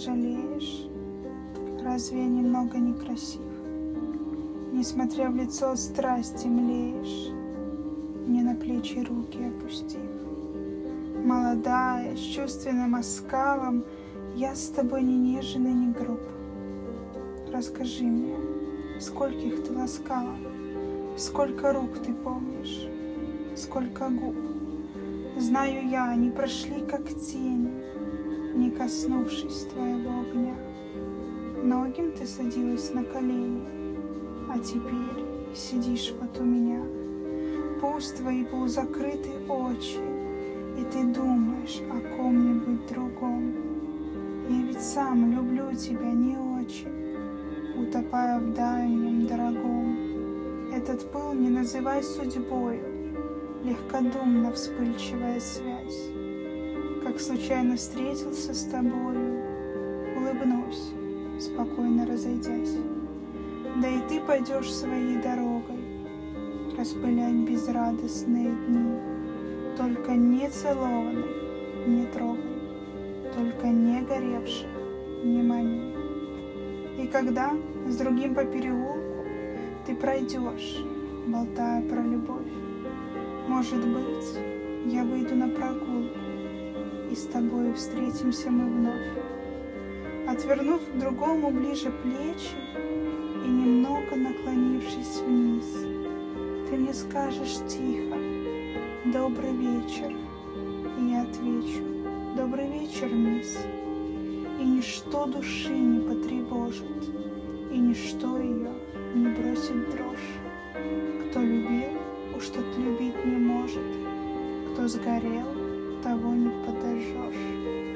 жалеешь? Разве я немного некрасив? Несмотря в лицо страсти млеешь, Мне на плечи руки опустив. Молодая, с чувственным оскалом, Я с тобой не нежен и не груб. Расскажи мне, скольких ты ласкала, Сколько рук ты помнишь, сколько губ. Знаю я, они прошли как тени, Не коснувшись твоего огня. Многим ты садилась на колени, А теперь сидишь вот у меня. Пусть твои полузакрыты очи, И ты думаешь о ком-нибудь другом. Я ведь сам люблю тебя не очень, Утопая в дальнем дорогом. Этот пыл не называй судьбою, Легкодумно вспыльчивая связь. Как случайно встретился с тобою, Улыбнусь, спокойно разойдясь. Да и ты пойдешь своей дорогой, Распылять безрадостные дни. Только не целованный не трогай, Только не горевших не мани. И когда с другим по переулку Ты пройдешь, болтая про любовь, Может быть, я выйду на прогулку, И с тобою встретимся мы вновь. Отвернув другому ближе плечи И немного наклонившись вниз, Ты мне скажешь тихо «Добрый вечер», И я отвечу «Добрый вечер, мисс». И ничто души не потревожит, И ничто ее не бросит дрожь. Кто любил, уж тот любить не может, Кто сгорел, того не подожжешь.